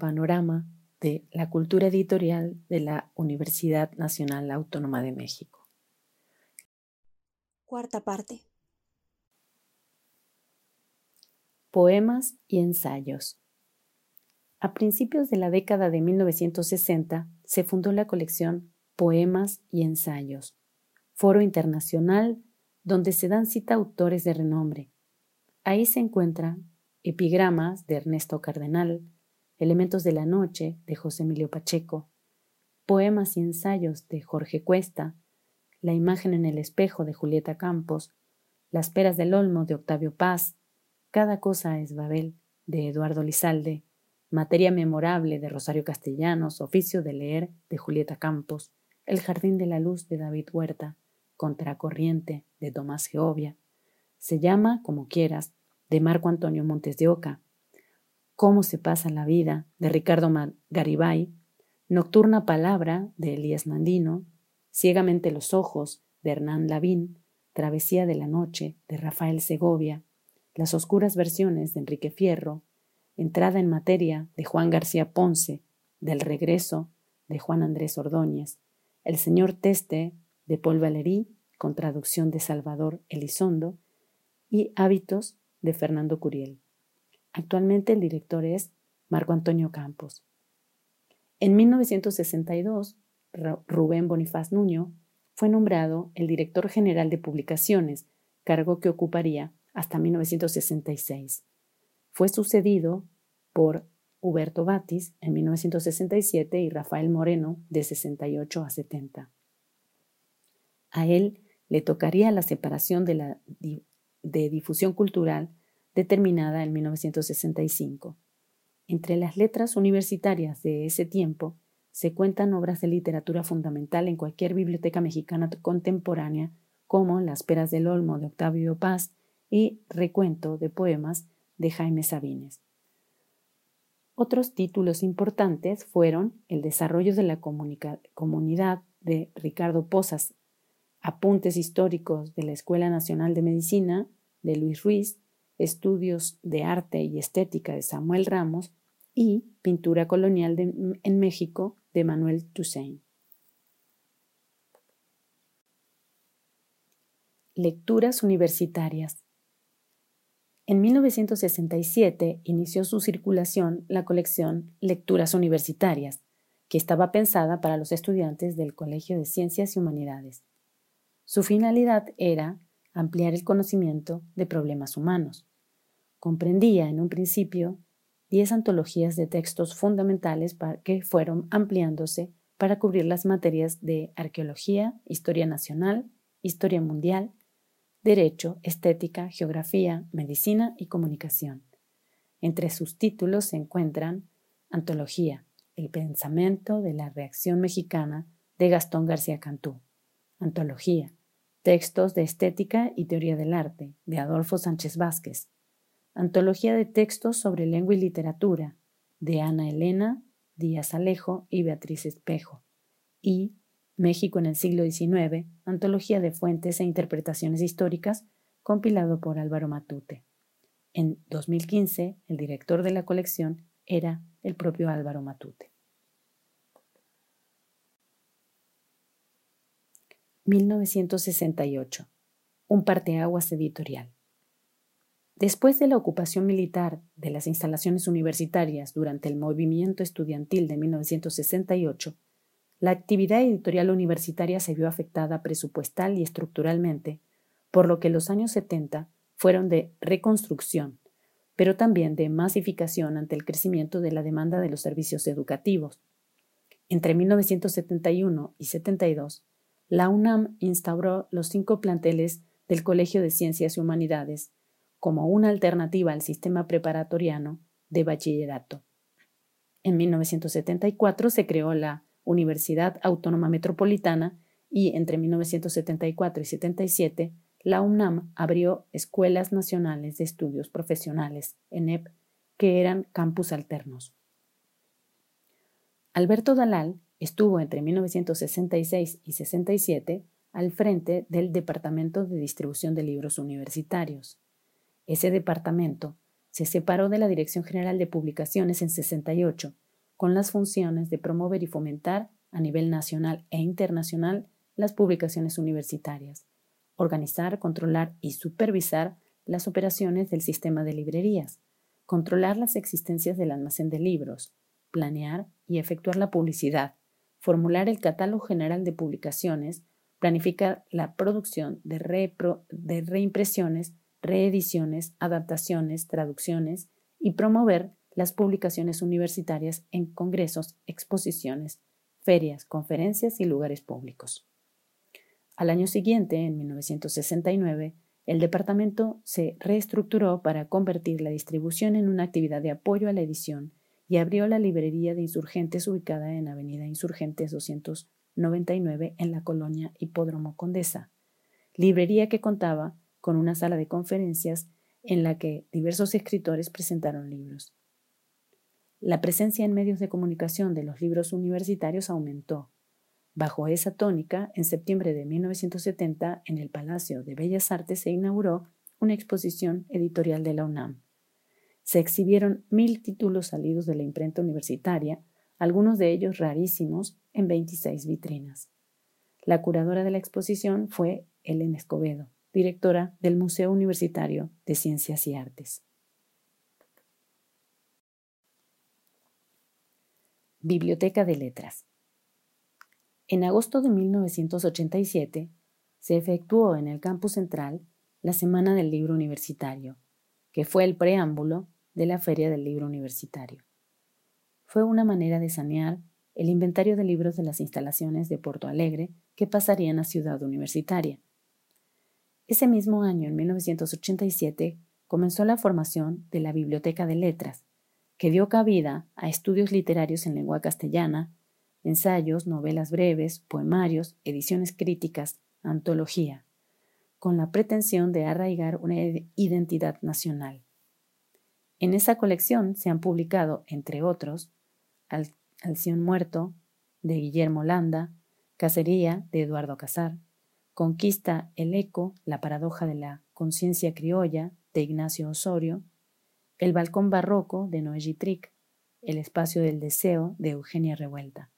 Panorama de la cultura editorial de la Universidad Nacional Autónoma de México. Cuarta parte. Poemas y ensayos. A principios de la década de 1960 se fundó la colección Poemas y Ensayos, foro internacional donde se dan cita autores de renombre. Ahí se encuentran epigramas de Ernesto Cardenal, Elementos de la Noche de José Emilio Pacheco, Poemas y Ensayos de Jorge Cuesta, La imagen en el espejo de Julieta Campos, Las peras del olmo de Octavio Paz, Cada cosa es Babel de Eduardo Lizalde, Materia memorable de Rosario Castellanos, Oficio de leer de Julieta Campos, El jardín de la luz de David Huerta, Contracorriente de Tomás Geovia, Se llama como quieras de Marco Antonio Montes de Oca, Cómo se pasa la vida, de Ricardo Garibay, Nocturna Palabra, de Elías Mandino, Ciegamente los Ojos, de Hernán Lavín, Travesía de la Noche, de Rafael Segovia, Las Oscuras Versiones, de Enrique Fierro, Entrada en Materia, de Juan García Ponce, Del Regreso, de Juan Andrés Ordóñez, El Señor Teste, de Paul Valéry, con traducción de Salvador Elizondo, y Hábitos, de Fernando Curiel. Actualmente el director es Marco Antonio Campos. En 1962, Rubén Bonifaz Nuño fue nombrado el director general de publicaciones, cargo que ocuparía hasta 1966. Fue sucedido por Huberto Batis en 1967 y Rafael Moreno de 68 a 70. A él le tocaría la separación de, la, de difusión cultural determinada en 1965. Entre las letras universitarias de ese tiempo se cuentan obras de literatura fundamental en cualquier biblioteca mexicana contemporánea, como Las Peras del Olmo de Octavio Paz y Recuento de Poemas de Jaime Sabines. Otros títulos importantes fueron El desarrollo de la comunidad de Ricardo Posas, Apuntes históricos de la Escuela Nacional de Medicina de Luis Ruiz, Estudios de Arte y Estética de Samuel Ramos y Pintura Colonial en México de Manuel Toussaint. Lecturas universitarias. En 1967 inició su circulación la colección Lecturas Universitarias, que estaba pensada para los estudiantes del Colegio de Ciencias y Humanidades. Su finalidad era ampliar el conocimiento de problemas humanos. Comprendía en un principio diez antologías de textos fundamentales que fueron ampliándose para cubrir las materias de arqueología, historia nacional, historia mundial, derecho, estética, geografía, medicina y comunicación. Entre sus títulos se encuentran Antología, el pensamiento de la reacción mexicana de Gastón García Cantú, Antología, textos de estética y teoría del arte de Adolfo Sánchez Vázquez, Antología de textos sobre lengua y literatura de Ana Elena Díaz Alejo y Beatriz Espejo, y México en el siglo XIX, antología de fuentes e interpretaciones históricas, compilado por Álvaro Matute. En 2015, el director de la colección era el propio Álvaro Matute. 1968. Un parteaguas editorial. Después de la ocupación militar de las instalaciones universitarias durante el movimiento estudiantil de 1968, la actividad editorial universitaria se vio afectada presupuestal y estructuralmente, por lo que los años 70 fueron de reconstrucción, pero también de masificación ante el crecimiento de la demanda de los servicios educativos. Entre 1971 y 72, la UNAM instauró los cinco planteles del Colegio de Ciencias y Humanidades como una alternativa al sistema preparatoriano de bachillerato. En 1974 se creó la Universidad Autónoma Metropolitana y entre 1974 y 77 la UNAM abrió Escuelas Nacionales de Estudios Profesionales, ENEP, que eran campus alternos. Alberto Dalal Estuvo entre 1966 y 67 al frente del Departamento de Distribución de Libros Universitarios. Ese departamento se separó de la Dirección General de Publicaciones en 68, con las funciones de promover y fomentar a nivel nacional e internacional las publicaciones universitarias, organizar, controlar y supervisar las operaciones del sistema de librerías, controlar las existencias del almacén de libros, planear y efectuar la publicidad, formular el catálogo general de publicaciones, planificar la producción de, reimpresiones, reediciones, adaptaciones, traducciones y promover las publicaciones universitarias en congresos, exposiciones, ferias, conferencias y lugares públicos. Al año siguiente, en 1969, el departamento se reestructuró para convertir la distribución en una actividad de apoyo a la edición y abrió la librería de insurgentes ubicada en Avenida Insurgentes 299 en la colonia Hipódromo Condesa, librería que contaba con una sala de conferencias en la que diversos escritores presentaron libros. La presencia en medios de comunicación de los libros universitarios aumentó. Bajo esa tónica, en septiembre de 1970, en el Palacio de Bellas Artes se inauguró una exposición editorial de la UNAM se exhibieron mil títulos salidos de la imprenta universitaria, algunos de ellos rarísimos, en 26 vitrinas. La curadora de la exposición fue Elena Escobedo, directora del Museo Universitario de Ciencias y Artes. Biblioteca de Letras. En agosto de 1987 se efectuó en el campus central la Semana del Libro Universitario, que fue el preámbulo de la Feria del Libro Universitario. Fue una manera de sanear el inventario de libros de las instalaciones de Porto Alegre que pasarían a Ciudad Universitaria. Ese mismo año, en 1987, comenzó la formación de la Biblioteca de Letras, que dio cabida a estudios literarios en lengua castellana, ensayos, novelas breves, poemarios, ediciones críticas, antología, con la pretensión de arraigar una identidad nacional. En esa colección se han publicado, entre otros, Al Alción Muerto, de Guillermo Landa, Cacería, de Eduardo Casar, Conquista el Eco, la paradoja de la conciencia criolla, de Ignacio Osorio, El Balcón Barroco, de Noé Trick, El Espacio del Deseo, de Eugenia Revuelta.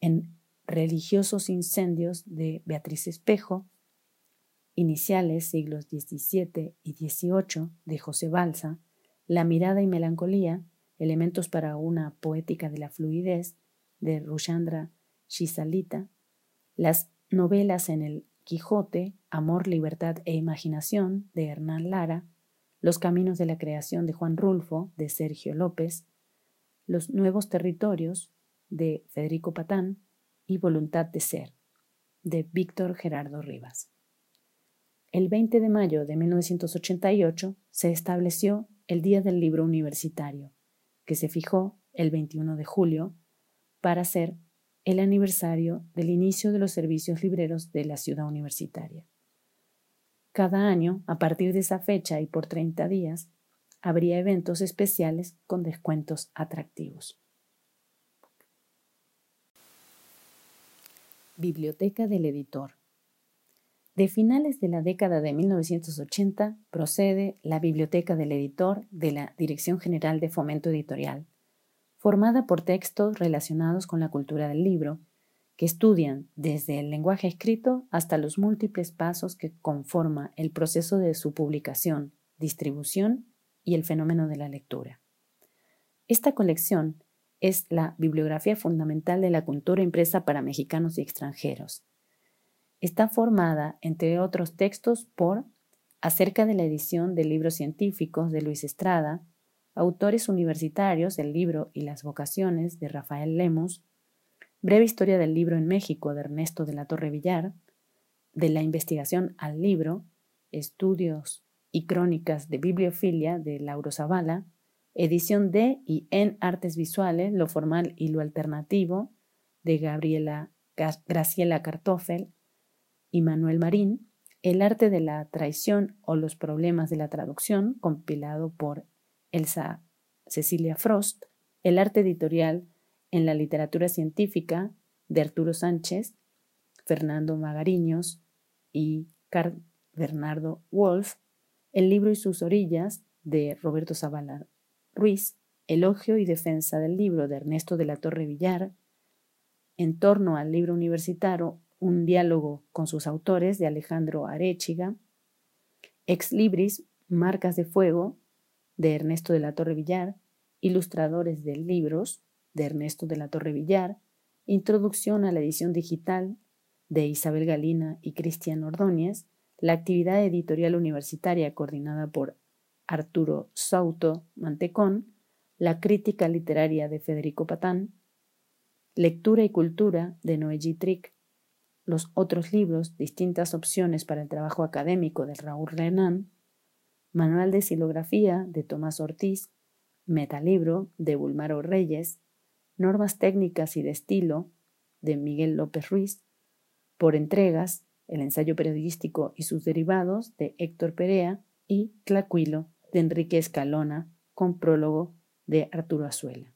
En Religiosos Incendios, de Beatriz Espejo, Iniciales, siglos XVII y XVIII, de José Balsa, la mirada y melancolía, elementos para una poética de la fluidez, de Rushandra Shisalita, las novelas en el Quijote, Amor, Libertad e Imaginación, de Hernán Lara, Los Caminos de la Creación de Juan Rulfo, de Sergio López, Los Nuevos Territorios, de Federico Patán, y Voluntad de Ser, de Víctor Gerardo Rivas. El 20 de mayo de 1988 se estableció el Día del Libro Universitario, que se fijó el 21 de julio para ser el aniversario del inicio de los servicios libreros de la ciudad universitaria. Cada año, a partir de esa fecha y por 30 días, habría eventos especiales con descuentos atractivos. Biblioteca del editor. De finales de la década de 1980 procede la Biblioteca del Editor de la Dirección General de Fomento Editorial, formada por textos relacionados con la cultura del libro, que estudian desde el lenguaje escrito hasta los múltiples pasos que conforma el proceso de su publicación, distribución y el fenómeno de la lectura. Esta colección es la bibliografía fundamental de la cultura impresa para mexicanos y extranjeros. Está formada, entre otros textos, por Acerca de la edición de libros científicos de Luis Estrada, Autores universitarios, el libro y las vocaciones de Rafael Lemos, Breve historia del libro en México de Ernesto de la Torre Villar, de la investigación al libro, Estudios y crónicas de bibliofilia de Lauro Zavala, edición de y en artes visuales, lo formal y lo alternativo, de Gabriela Graciela Kartoffel y Manuel Marín, El arte de la traición o los problemas de la traducción, compilado por Elsa Cecilia Frost, El arte editorial en la literatura científica, de Arturo Sánchez, Fernando Magariños y Carl Bernardo Wolf, El libro y sus orillas, de Roberto Zavala Ruiz, Elogio y defensa del libro de Ernesto de la Torre Villar, en torno al libro universitario, un diálogo con sus autores de Alejandro Arechiga, Ex Libris, Marcas de Fuego, de Ernesto de la Torre Villar, Ilustradores de Libros, de Ernesto de la Torre Villar, Introducción a la edición digital, de Isabel Galina y Cristian Ordóñez, la actividad editorial universitaria coordinada por Arturo Sauto Mantecón, La crítica literaria de Federico Patán, Lectura y cultura de Noé Trick, los otros libros, distintas opciones para el trabajo académico de Raúl Renan, Manual de Silografía de Tomás Ortiz, Metalibro de Bulmaro Reyes, Normas técnicas y de estilo de Miguel López Ruiz, Por entregas, el ensayo periodístico y sus derivados de Héctor Perea y Tlacuilo de Enrique Escalona, con prólogo de Arturo Azuela.